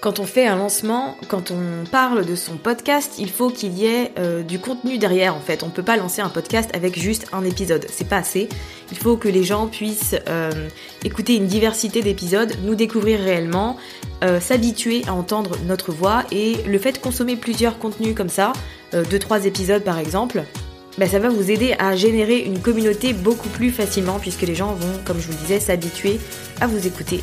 Quand on fait un lancement, quand on parle de son podcast, il faut qu'il y ait euh, du contenu derrière en fait. On peut pas lancer un podcast avec juste un épisode, c'est pas assez. Il faut que les gens puissent euh, écouter une diversité d'épisodes, nous découvrir réellement, euh, s'habituer à entendre notre voix et le fait de consommer plusieurs contenus comme ça, deux trois épisodes par exemple, bah, ça va vous aider à générer une communauté beaucoup plus facilement puisque les gens vont, comme je vous le disais, s'habituer à vous écouter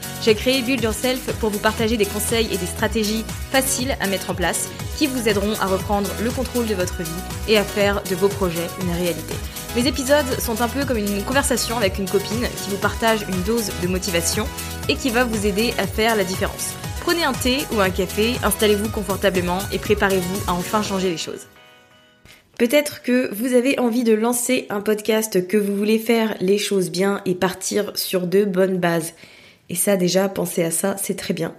J'ai créé Build Yourself pour vous partager des conseils et des stratégies faciles à mettre en place qui vous aideront à reprendre le contrôle de votre vie et à faire de vos projets une réalité. Mes épisodes sont un peu comme une conversation avec une copine qui vous partage une dose de motivation et qui va vous aider à faire la différence. Prenez un thé ou un café, installez-vous confortablement et préparez-vous à enfin changer les choses. Peut-être que vous avez envie de lancer un podcast, que vous voulez faire les choses bien et partir sur de bonnes bases. Et ça déjà, pensez à ça, c'est très bien.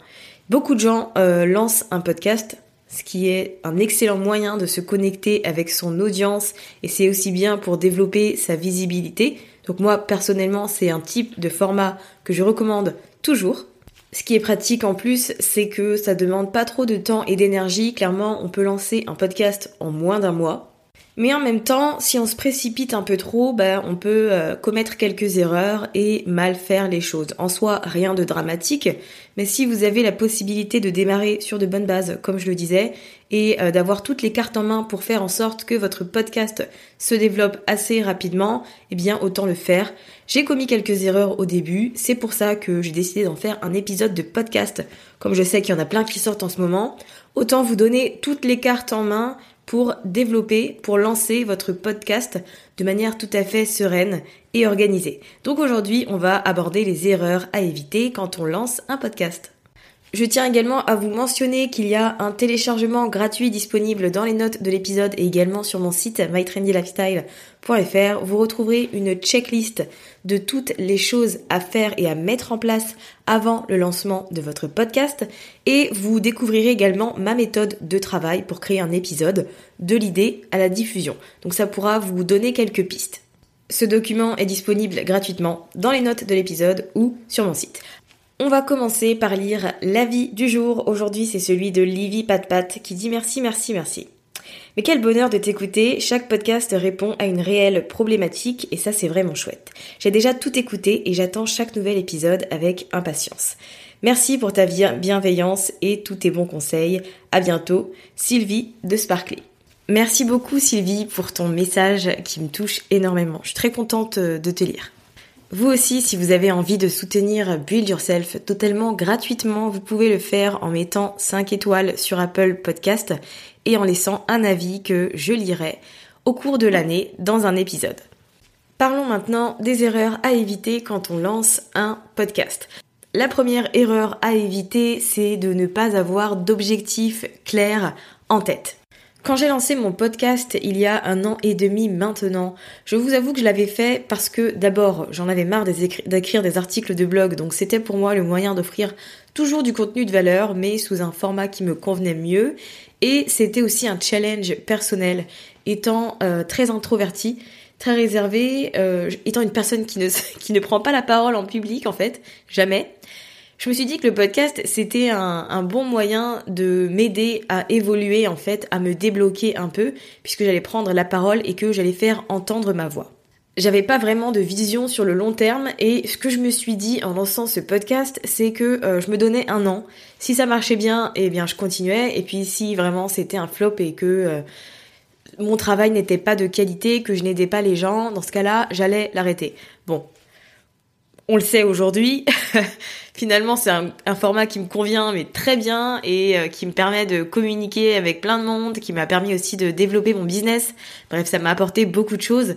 Beaucoup de gens euh, lancent un podcast ce qui est un excellent moyen de se connecter avec son audience et c'est aussi bien pour développer sa visibilité. Donc moi personnellement c'est un type de format que je recommande toujours. Ce qui est pratique en plus, c'est que ça demande pas trop de temps et d'énergie. Clairement, on peut lancer un podcast en moins d'un mois. Mais en même temps, si on se précipite un peu trop, ben, on peut euh, commettre quelques erreurs et mal faire les choses. En soi, rien de dramatique, mais si vous avez la possibilité de démarrer sur de bonnes bases, comme je le disais, et euh, d'avoir toutes les cartes en main pour faire en sorte que votre podcast se développe assez rapidement, eh bien autant le faire. J'ai commis quelques erreurs au début, c'est pour ça que j'ai décidé d'en faire un épisode de podcast, comme je sais qu'il y en a plein qui sortent en ce moment. Autant vous donner toutes les cartes en main pour développer, pour lancer votre podcast de manière tout à fait sereine et organisée. Donc aujourd'hui, on va aborder les erreurs à éviter quand on lance un podcast. Je tiens également à vous mentionner qu'il y a un téléchargement gratuit disponible dans les notes de l'épisode et également sur mon site mytrendylifestyle.fr. Vous retrouverez une checklist de toutes les choses à faire et à mettre en place avant le lancement de votre podcast et vous découvrirez également ma méthode de travail pour créer un épisode de l'idée à la diffusion. Donc ça pourra vous donner quelques pistes. Ce document est disponible gratuitement dans les notes de l'épisode ou sur mon site. On va commencer par lire l'avis du jour. Aujourd'hui, c'est celui de Livy Patpat qui dit merci, merci, merci. Mais quel bonheur de t'écouter, chaque podcast répond à une réelle problématique et ça c'est vraiment chouette. J'ai déjà tout écouté et j'attends chaque nouvel épisode avec impatience. Merci pour ta bienveillance et tous tes bons conseils. À bientôt, Sylvie de Sparkly. Merci beaucoup Sylvie pour ton message qui me touche énormément. Je suis très contente de te lire. Vous aussi, si vous avez envie de soutenir Build Yourself totalement gratuitement, vous pouvez le faire en mettant 5 étoiles sur Apple Podcast et en laissant un avis que je lirai au cours de l'année dans un épisode. Parlons maintenant des erreurs à éviter quand on lance un podcast. La première erreur à éviter, c'est de ne pas avoir d'objectif clair en tête. Quand j'ai lancé mon podcast il y a un an et demi maintenant, je vous avoue que je l'avais fait parce que d'abord j'en avais marre d'écrire des articles de blog, donc c'était pour moi le moyen d'offrir toujours du contenu de valeur, mais sous un format qui me convenait mieux. Et c'était aussi un challenge personnel, étant euh, très introverti, très réservé, euh, étant une personne qui ne, qui ne prend pas la parole en public en fait, jamais je me suis dit que le podcast, c'était un, bon moyen de m'aider à évoluer, en fait, à me débloquer un peu, puisque j'allais prendre la parole et que j'allais faire entendre ma voix. J'avais pas vraiment de vision sur le long terme et ce que je me suis dit en lançant ce podcast, c'est que euh, je me donnais un an. Si ça marchait bien, eh bien je continuais et puis si vraiment c'était un flop et que euh, mon travail n'était pas de qualité, que je n'aidais pas les gens, dans ce cas-là, j'allais l'arrêter. Bon, on le sait aujourd'hui. Finalement, c'est un, format qui me convient, mais très bien, et euh, qui me permet de communiquer avec plein de monde, qui m'a permis aussi de développer mon business. Bref, ça m'a apporté beaucoup de choses.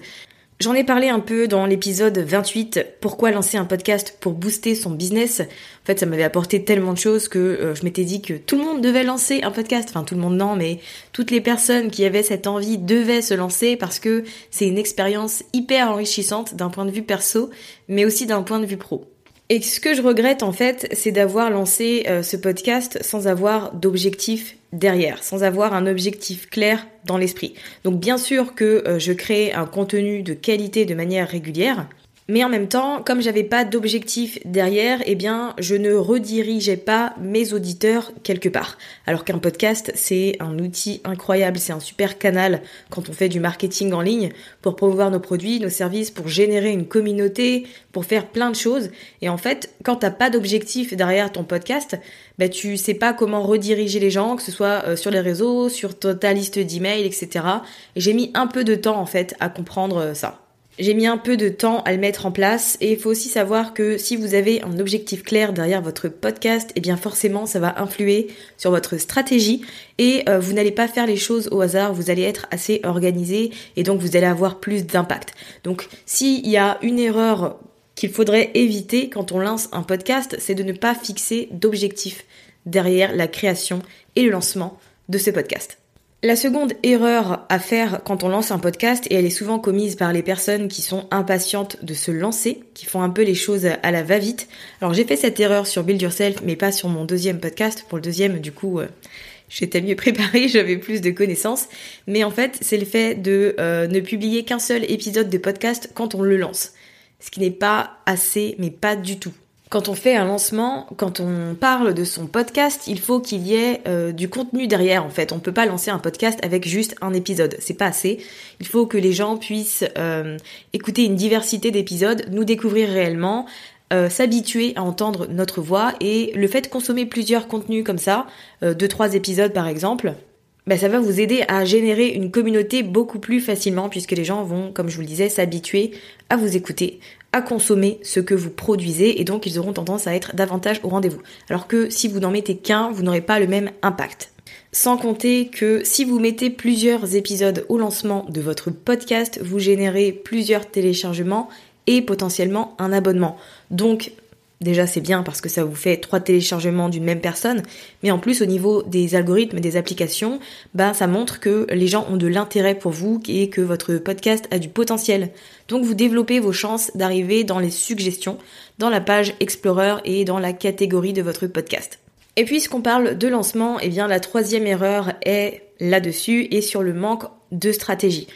J'en ai parlé un peu dans l'épisode 28, pourquoi lancer un podcast pour booster son business. En fait, ça m'avait apporté tellement de choses que euh, je m'étais dit que tout le monde devait lancer un podcast. Enfin, tout le monde non, mais toutes les personnes qui avaient cette envie devaient se lancer parce que c'est une expérience hyper enrichissante d'un point de vue perso, mais aussi d'un point de vue pro. Et ce que je regrette en fait, c'est d'avoir lancé euh, ce podcast sans avoir d'objectif derrière, sans avoir un objectif clair dans l'esprit. Donc bien sûr que euh, je crée un contenu de qualité de manière régulière, mais en même temps, comme j'avais pas d'objectif derrière, eh bien, je ne redirigeais pas mes auditeurs quelque part. Alors qu'un podcast, c'est un outil incroyable, c'est un super canal quand on fait du marketing en ligne pour promouvoir nos produits, nos services, pour générer une communauté, pour faire plein de choses. Et en fait, quand t'as pas d'objectif derrière ton podcast, bah, tu sais pas comment rediriger les gens, que ce soit euh, sur les réseaux, sur ta liste d'emails, etc. Et j'ai mis un peu de temps, en fait, à comprendre euh, ça. J'ai mis un peu de temps à le mettre en place et il faut aussi savoir que si vous avez un objectif clair derrière votre podcast, eh bien forcément ça va influer sur votre stratégie et euh, vous n'allez pas faire les choses au hasard, vous allez être assez organisé et donc vous allez avoir plus d'impact. Donc s'il y a une erreur qu'il faudrait éviter quand on lance un podcast, c'est de ne pas fixer d'objectif derrière la création et le lancement de ce podcast. La seconde erreur à faire quand on lance un podcast, et elle est souvent commise par les personnes qui sont impatientes de se lancer, qui font un peu les choses à la va-vite. Alors j'ai fait cette erreur sur Build Yourself, mais pas sur mon deuxième podcast. Pour le deuxième, du coup, euh, j'étais mieux préparée, j'avais plus de connaissances. Mais en fait, c'est le fait de euh, ne publier qu'un seul épisode de podcast quand on le lance. Ce qui n'est pas assez, mais pas du tout. Quand on fait un lancement, quand on parle de son podcast, il faut qu'il y ait euh, du contenu derrière en fait. On peut pas lancer un podcast avec juste un épisode, c'est pas assez. Il faut que les gens puissent euh, écouter une diversité d'épisodes, nous découvrir réellement, euh, s'habituer à entendre notre voix et le fait de consommer plusieurs contenus comme ça, deux trois épisodes par exemple, bah, ça va vous aider à générer une communauté beaucoup plus facilement puisque les gens vont, comme je vous le disais, s'habituer à vous écouter, à consommer ce que vous produisez et donc ils auront tendance à être davantage au rendez-vous. Alors que si vous n'en mettez qu'un, vous n'aurez pas le même impact. Sans compter que si vous mettez plusieurs épisodes au lancement de votre podcast, vous générez plusieurs téléchargements et potentiellement un abonnement. Donc Déjà, c'est bien parce que ça vous fait trois téléchargements d'une même personne, mais en plus, au niveau des algorithmes et des applications, bah, ça montre que les gens ont de l'intérêt pour vous et que votre podcast a du potentiel. Donc, vous développez vos chances d'arriver dans les suggestions, dans la page Explorer et dans la catégorie de votre podcast. Et puisqu'on parle de lancement, eh bien, la troisième erreur est là-dessus et sur le manque de stratégie.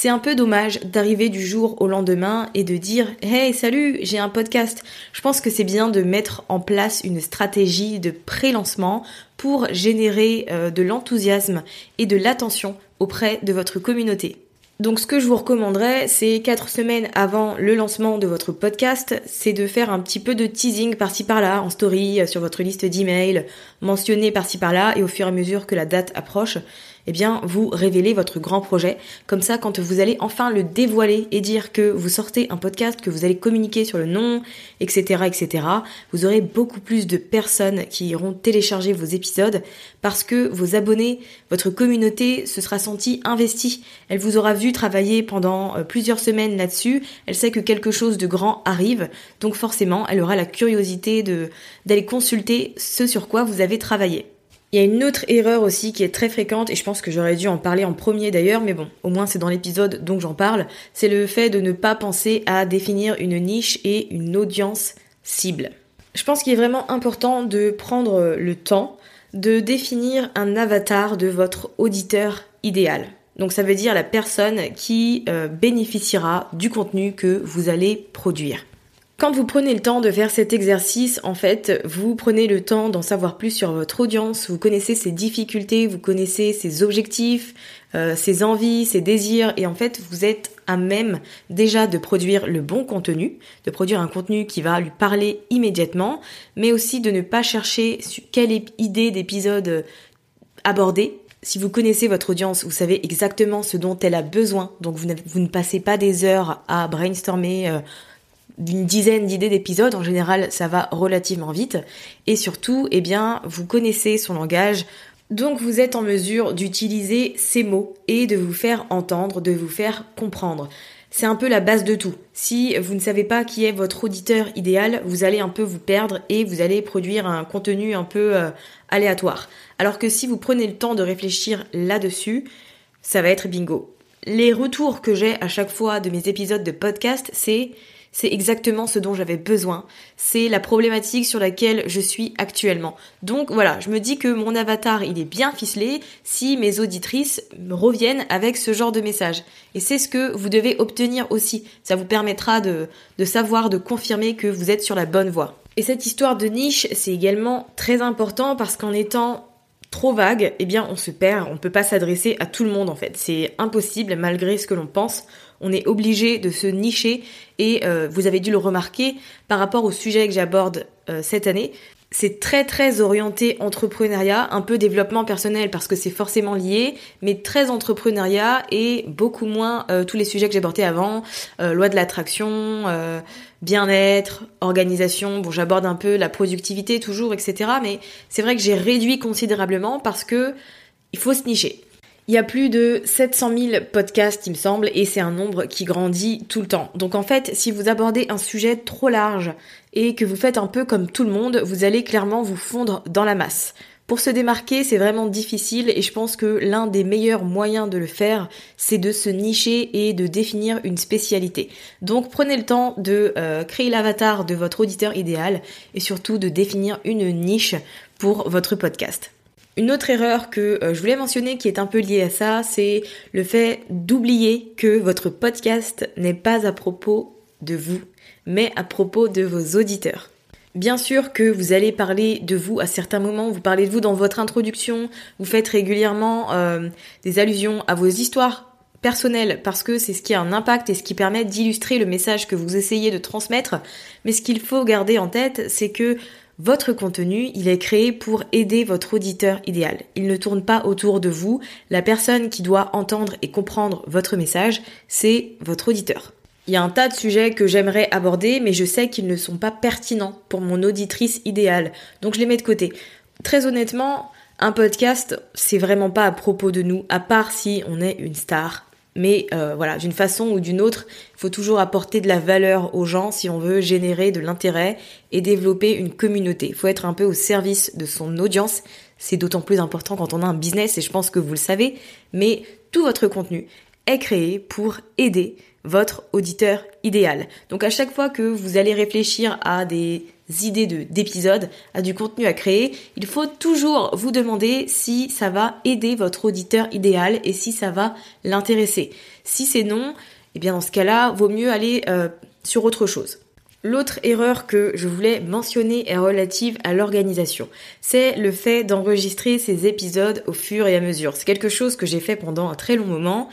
C'est un peu dommage d'arriver du jour au lendemain et de dire Hey, salut, j'ai un podcast. Je pense que c'est bien de mettre en place une stratégie de pré-lancement pour générer euh, de l'enthousiasme et de l'attention auprès de votre communauté. Donc ce que je vous recommanderais, c'est quatre semaines avant le lancement de votre podcast, c'est de faire un petit peu de teasing par-ci par-là, en story, euh, sur votre liste d'emails, mentionner par-ci par-là, et au fur et à mesure que la date approche, eh bien, vous révélez votre grand projet. Comme ça, quand vous allez enfin le dévoiler et dire que vous sortez un podcast, que vous allez communiquer sur le nom, etc., etc., vous aurez beaucoup plus de personnes qui iront télécharger vos épisodes parce que vos abonnés, votre communauté se sera sentie investie. Elle vous aura vu travailler pendant euh, plusieurs semaines là-dessus. Elle sait que quelque chose de grand arrive. Donc forcément, elle aura la curiosité d'aller consulter ce sur quoi vous avez travaillé. Il y a une autre erreur aussi qui est très fréquente et je pense que j'aurais dû en parler en premier d'ailleurs, mais bon, au moins c'est dans l'épisode donc j'en parle, c'est le fait de ne pas penser à définir une niche et une audience cible. Je pense qu'il est vraiment important de prendre le temps de définir un avatar de votre auditeur idéal. Donc ça veut dire la personne qui euh, bénéficiera du contenu que vous allez produire. Quand vous prenez le temps de faire cet exercice, en fait, vous prenez le temps d'en savoir plus sur votre audience, vous connaissez ses difficultés, vous connaissez ses objectifs, euh, ses envies, ses désirs, et en fait, vous êtes à même déjà de produire le bon contenu, de produire un contenu qui va lui parler immédiatement, mais aussi de ne pas chercher quelle idée d'épisode aborder, si vous connaissez votre audience, vous savez exactement ce dont elle a besoin. Donc vous, vous ne passez pas des heures à brainstormer euh, d'une dizaine d'idées d'épisodes. En général, ça va relativement vite. Et surtout, eh bien, vous connaissez son langage. Donc vous êtes en mesure d'utiliser ces mots et de vous faire entendre, de vous faire comprendre. C'est un peu la base de tout. Si vous ne savez pas qui est votre auditeur idéal, vous allez un peu vous perdre et vous allez produire un contenu un peu euh, aléatoire. Alors que si vous prenez le temps de réfléchir là-dessus, ça va être bingo. Les retours que j'ai à chaque fois de mes épisodes de podcast, c'est c'est exactement ce dont j'avais besoin. C'est la problématique sur laquelle je suis actuellement. Donc voilà, je me dis que mon avatar, il est bien ficelé si mes auditrices me reviennent avec ce genre de message. Et c'est ce que vous devez obtenir aussi. Ça vous permettra de, savoir, de confirmer que vous êtes sur la bonne voie. Et cette histoire de niche, c'est également très important parce qu'en étant trop vague, eh bien on se perd, on ne peut pas s'adresser à tout le monde en fait. C'est impossible malgré ce que l'on pense on est obligé de se nicher et euh, vous avez dû le remarquer par rapport au sujet que j'aborde euh, cette année. C'est très très orienté entrepreneuriat, un peu développement personnel parce que c'est forcément lié, mais très entrepreneuriat et beaucoup moins euh, tous les sujets que j'ai abordés avant, loi de l'attraction, bien-être, organisation. Bon, j'aborde un peu la productivité toujours, etc. Mais c'est vrai que j'ai réduit considérablement parce que il faut se nicher. Il y a plus de 700 000 podcasts, il me semble, et c'est un nombre qui grandit tout le temps. Donc en fait, si vous abordez un sujet trop large et que vous faites un peu comme tout le monde, vous allez clairement vous fondre dans la masse. Pour se démarquer, c'est vraiment difficile et je pense que l'un des meilleurs moyens de le faire, c'est de se nicher et de définir une spécialité. Donc prenez le temps de euh, créer l'avatar de votre auditeur idéal et surtout de définir une niche pour votre podcast. Une autre erreur que euh, je voulais mentionner qui est un peu liée à ça, c'est le fait d'oublier que votre podcast n'est pas à propos de vous, mais à propos de vos auditeurs. Bien sûr que vous allez parler de vous à certains moments, vous parlez de vous dans votre introduction, vous faites régulièrement euh, des allusions à vos histoires personnelles parce que c'est ce qui a un impact et ce qui permet d'illustrer le message que vous essayez de transmettre. Mais ce qu'il faut garder en tête, c'est que votre contenu, il est créé pour aider votre auditeur idéal. Il ne tourne pas autour de vous. La personne qui doit entendre et comprendre votre message, c'est votre auditeur. Il y a un tas de sujets que j'aimerais aborder, mais je sais qu'ils ne sont pas pertinents pour mon auditrice idéale. Donc je les mets de côté. Très honnêtement, un podcast, c'est vraiment pas à propos de nous, à part si on est une star, mais euh, voilà, d'une façon ou d'une autre, il faut toujours apporter de la valeur aux gens si on veut générer de l'intérêt et développer une communauté. Il faut être un peu au service de son audience. C'est d'autant plus important quand on a un business et je pense que vous le savez. Mais tout votre contenu est créé pour aider votre auditeur idéal. Donc à chaque fois que vous allez réfléchir à des idées d'épisodes, à du contenu à créer, il faut toujours vous demander si ça va aider votre auditeur idéal et si ça va l'intéresser. Si c'est non, eh bien dans ce cas-là, vaut mieux aller euh, sur autre chose. L'autre erreur que je voulais mentionner est relative à l'organisation. C'est le fait d'enregistrer ces épisodes au fur et à mesure. C'est quelque chose que j'ai fait pendant un très long moment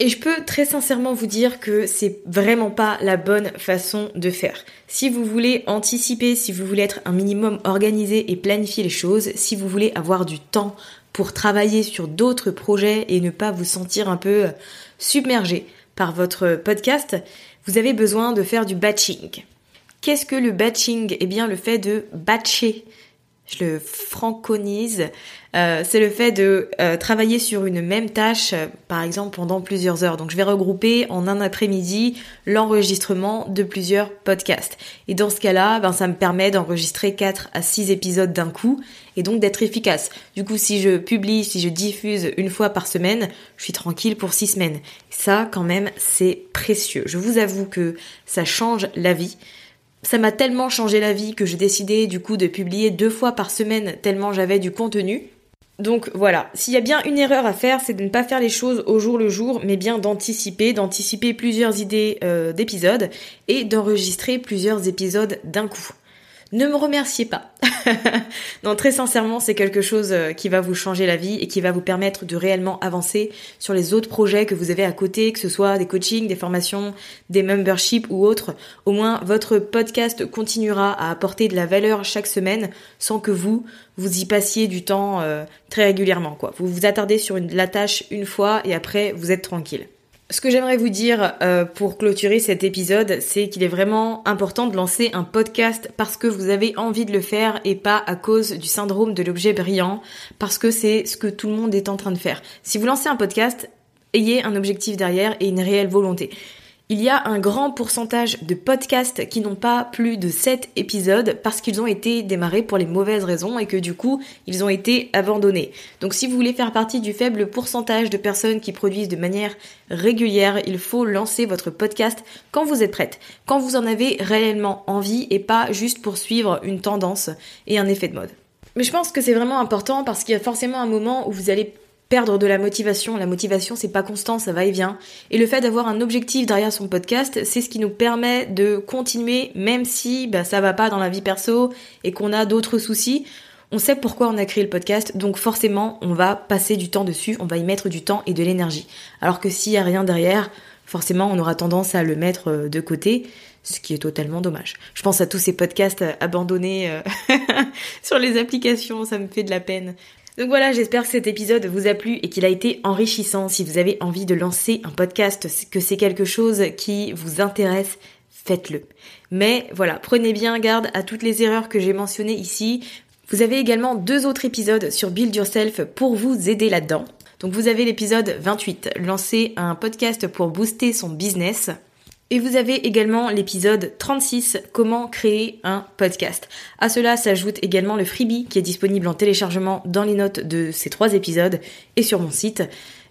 et je peux très sincèrement vous dire que c'est vraiment pas la bonne façon de faire. Si vous voulez anticiper, si vous voulez être un minimum organisé et planifier les choses, si vous voulez avoir du temps pour travailler sur d'autres projets et ne pas vous sentir un peu submergé par votre podcast, vous avez besoin de faire du batching. Qu'est-ce que le batching? Eh bien le fait de batcher je le franconise, euh, c'est le fait de euh, travailler sur une même tâche, par exemple pendant plusieurs heures. Donc je vais regrouper en un après-midi l'enregistrement de plusieurs podcasts. Et dans ce cas-là, ben, ça me permet d'enregistrer 4 à 6 épisodes d'un coup et donc d'être efficace. Du coup, si je publie, si je diffuse une fois par semaine, je suis tranquille pour 6 semaines. Ça, quand même, c'est précieux. Je vous avoue que ça change la vie ça m'a tellement changé la vie que j'ai décidé du coup de publier deux fois par semaine tellement j'avais du contenu. Donc voilà, s'il y a bien une erreur à faire, c'est de ne pas faire les choses au jour le jour, mais bien d'anticiper, d'anticiper plusieurs idées euh, d'épisodes et d'enregistrer plusieurs épisodes d'un coup ne me remerciez pas. non, très sincèrement, c'est quelque chose euh, qui va vous changer la vie et qui va vous permettre de réellement avancer sur les autres projets que vous avez à côté, que ce soit des coachings, des formations, des memberships ou autres. Au moins, votre podcast continuera à apporter de la valeur chaque semaine sans que vous, vous y passiez du temps euh, très régulièrement, quoi. Vous vous attardez sur une, la tâche une fois et après, vous êtes tranquille. Ce que j'aimerais vous dire euh, pour clôturer cet épisode, c'est qu'il est vraiment important de lancer un podcast parce que vous avez envie de le faire et pas à cause du syndrome de l'objet brillant, parce que c'est ce que tout le monde est en train de faire. Si vous lancez un podcast, ayez un objectif derrière et une réelle volonté. Il y a un grand pourcentage de podcasts qui n'ont pas plus de 7 épisodes parce qu'ils ont été démarrés pour les mauvaises raisons et que du coup, ils ont été abandonnés. Donc si vous voulez faire partie du faible pourcentage de personnes qui produisent de manière régulière, il faut lancer votre podcast quand vous êtes prête, quand vous en avez réellement envie et pas juste pour suivre une tendance et un effet de mode. Mais je pense que c'est vraiment important parce qu'il y a forcément un moment où vous allez perdre de la motivation. La motivation, c'est pas constant, ça va et vient. Et le fait d'avoir un objectif derrière son podcast, c'est ce qui nous permet de continuer, même si bah, ça va pas dans la vie perso et qu'on a d'autres soucis. On sait pourquoi on a créé le podcast, donc forcément, on va passer du temps dessus, on va y mettre du temps et de l'énergie. Alors que s'il y a rien derrière, forcément, on aura tendance à le mettre euh, de côté, ce qui est totalement dommage. Je pense à tous ces podcasts abandonnés euh, sur les applications, ça me fait de la peine. Donc voilà, j'espère que cet épisode vous a plu et qu'il a été enrichissant. Si vous avez envie de lancer un podcast, que c'est quelque chose qui vous intéresse, faites-le. Mais voilà, prenez bien garde à toutes les erreurs que j'ai mentionnées ici. Vous avez également deux autres épisodes sur Build Yourself pour vous aider là-dedans. Donc vous avez l'épisode 28, lancer un podcast pour booster son business. Et vous avez également l'épisode 36, comment créer un podcast. À cela s'ajoute également le freebie qui est disponible en téléchargement dans les notes de ces trois épisodes et sur mon site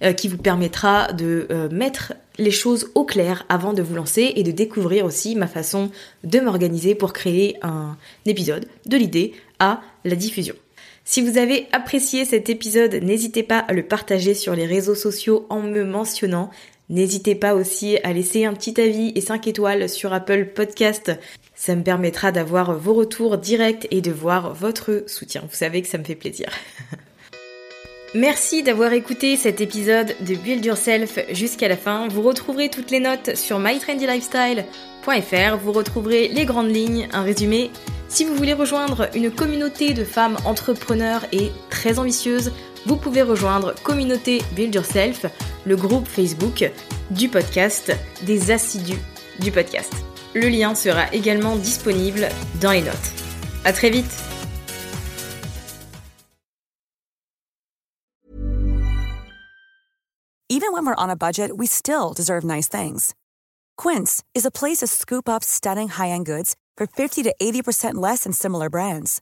euh, qui vous permettra de euh, mettre les choses au clair avant de vous lancer et de découvrir aussi ma façon de m'organiser pour créer un épisode de l'idée à la diffusion. Si vous avez apprécié cet épisode, n'hésitez pas à le partager sur les réseaux sociaux en me mentionnant N'hésitez pas aussi à laisser un petit avis et 5 étoiles sur Apple Podcast. Ça me permettra d'avoir vos retours directs et de voir votre soutien. Vous savez que ça me fait plaisir. Merci d'avoir écouté cet épisode de Build Yourself jusqu'à la fin. Vous retrouverez toutes les notes sur mytrendylifestyle.fr. Vous retrouverez les grandes lignes, un résumé. Si vous voulez rejoindre une communauté de femmes entrepreneurs et très ambitieuses, vous pouvez rejoindre Communauté Build Yourself, le groupe Facebook du podcast, des assidus du podcast. Le lien sera également disponible dans les notes. À très vite! Even when we're on a budget, we still deserve nice things. Quince is a place to scoop up stunning high-end goods for 50 to 80% less than similar brands.